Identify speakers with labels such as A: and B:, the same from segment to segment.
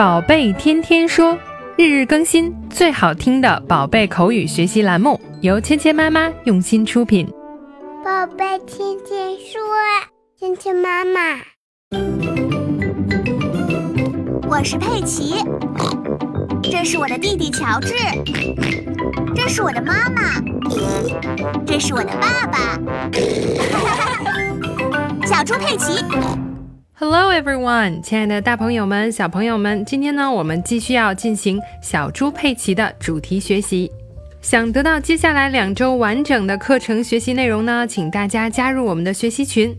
A: 宝贝天天说，日日更新，最好听的宝贝口语学习栏目，由芊芊妈妈用心出品。
B: 宝贝天天说，芊芊妈妈，
C: 我是佩奇，这是我的弟弟乔治，这是我的妈妈，这是我的爸爸，小猪佩奇。
A: Hello everyone，亲爱的大朋友们、小朋友们，今天呢，我们继续要进行小猪佩奇的主题学习。想得到接下来两周完整的课程学习内容呢，请大家加入我们的学习群。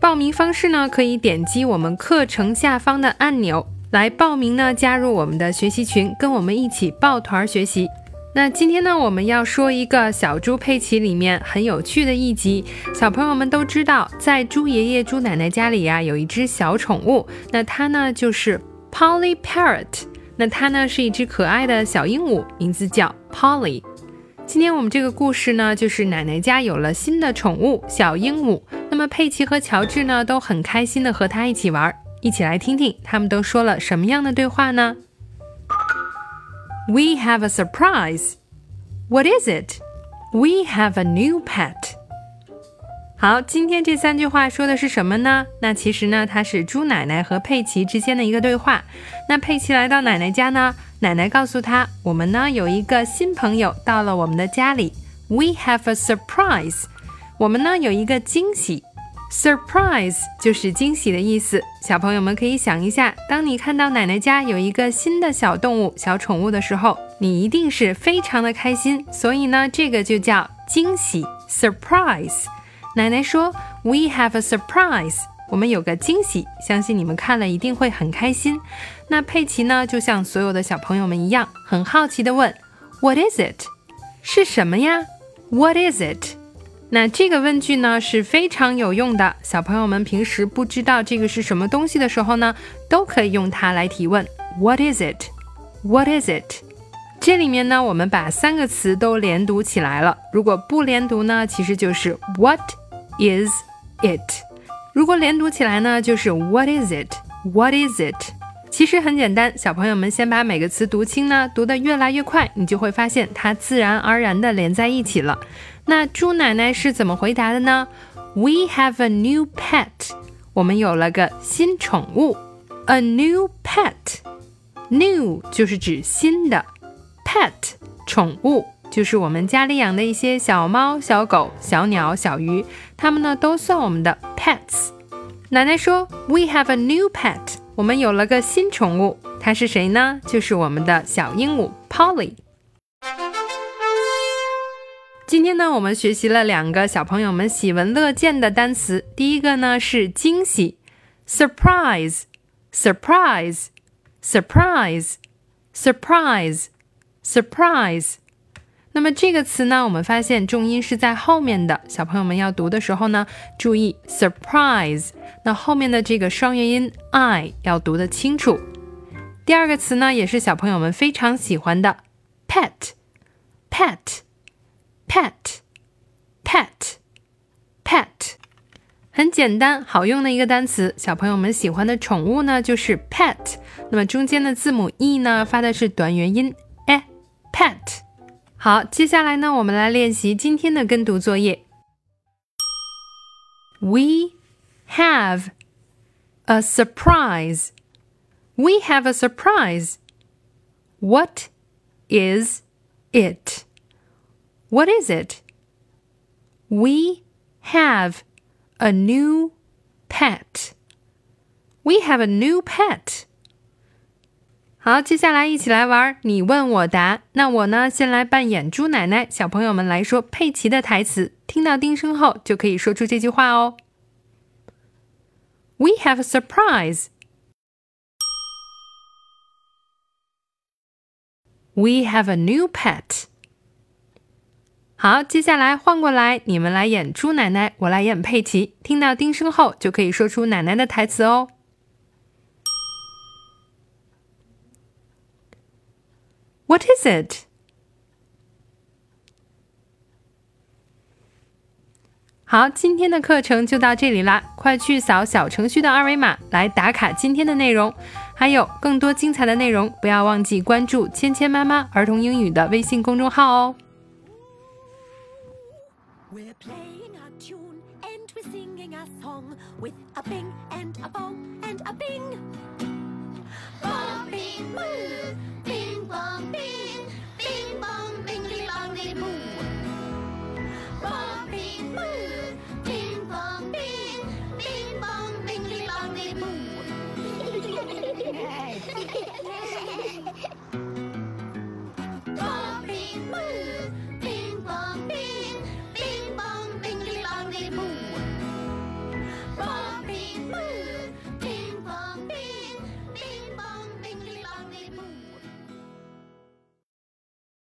A: 报名方式呢，可以点击我们课程下方的按钮来报名呢，加入我们的学习群，跟我们一起抱团学习。那今天呢，我们要说一个小猪佩奇里面很有趣的一集。小朋友们都知道，在猪爷爷、猪奶奶家里呀、有一只小宠物，那它呢就是 Polly Parrot。那它呢是一只可爱的小鹦鹉，名字叫 Polly。今天我们这个故事呢，就是奶奶家有了新的宠物小鹦鹉。那么佩奇和乔治呢都很开心的和它一起玩，一起来听听他们都说了什么样的对话呢？We have a surprise. What is it? We have a new pet. 好，今天这三句话说的是什么呢？那其实呢，它是猪奶奶和佩奇之间的一个对话。那佩奇来到奶奶家呢，奶奶告诉他，我们呢有一个新朋友到了我们的家里。We have a surprise. 我们呢有一个惊喜。Surprise 就是惊喜的意思。小朋友们可以想一下，当你看到奶奶家有一个新的小动物、小宠物的时候，你一定是非常的开心。所以呢，这个就叫惊喜 （surprise）。奶奶说：“We have a surprise。”我们有个惊喜，相信你们看了一定会很开心。那佩奇呢，就像所有的小朋友们一样，很好奇地问：“What is it？” 是什么呀？What is it？那这个问句呢是非常有用的。小朋友们平时不知道这个是什么东西的时候呢，都可以用它来提问。What is it？What is it？这里面呢，我们把三个词都连读起来了。如果不连读呢，其实就是 What is it？如果连读起来呢，就是 What is it？What is it？其实很简单，小朋友们先把每个词读清呢，读得越来越快，你就会发现它自然而然地连在一起了。那猪奶奶是怎么回答的呢？We have a new pet。我们有了个新宠物，a new pet。new 就是指新的，pet 宠物就是我们家里养的一些小猫、小狗、小鸟、小鱼，它们呢都算我们的 pets。奶奶说：“We have a new pet。”我们有了个新宠物，它是谁呢？就是我们的小鹦鹉 Polly。今天呢，我们学习了两个小朋友们喜闻乐见的单词。第一个呢是惊喜，surprise，surprise，surprise，surprise，surprise。那么这个词呢，我们发现重音是在后面的。小朋友们要读的时候呢，注意 surprise，那后面的这个双元音 i 要读得清楚。第二个词呢，也是小朋友们非常喜欢的 pet，pet。pet pet pet 很简单好用的一个单词，小朋友们喜欢的宠物呢就是 pet。那么中间的字母 e 呢发的是短元音 e pet。好，接下来呢我们来练习今天的跟读作业。We have a surprise. We have a surprise. What is it? What is it? We have a new pet. We have a new pet. 好，接下来一起来玩你问我答。那我呢，先来扮演猪奶奶，小朋友们来说佩奇的台词。听到叮声后，就可以说出这句话哦。We have a surprise. We have a new pet. 好，接下来换过来，你们来演猪奶奶，我来演佩奇。听到叮声后，就可以说出奶奶的台词哦。What is it？好，今天的课程就到这里啦！快去扫小程序的二维码来打卡今天的内容。
D: 还有更多精彩的内容，不要忘记关注“芊芊妈妈儿童英语”的微信公众号哦。We're playing a tune and we're singing a song with a bing and a bong and a bing. Bong,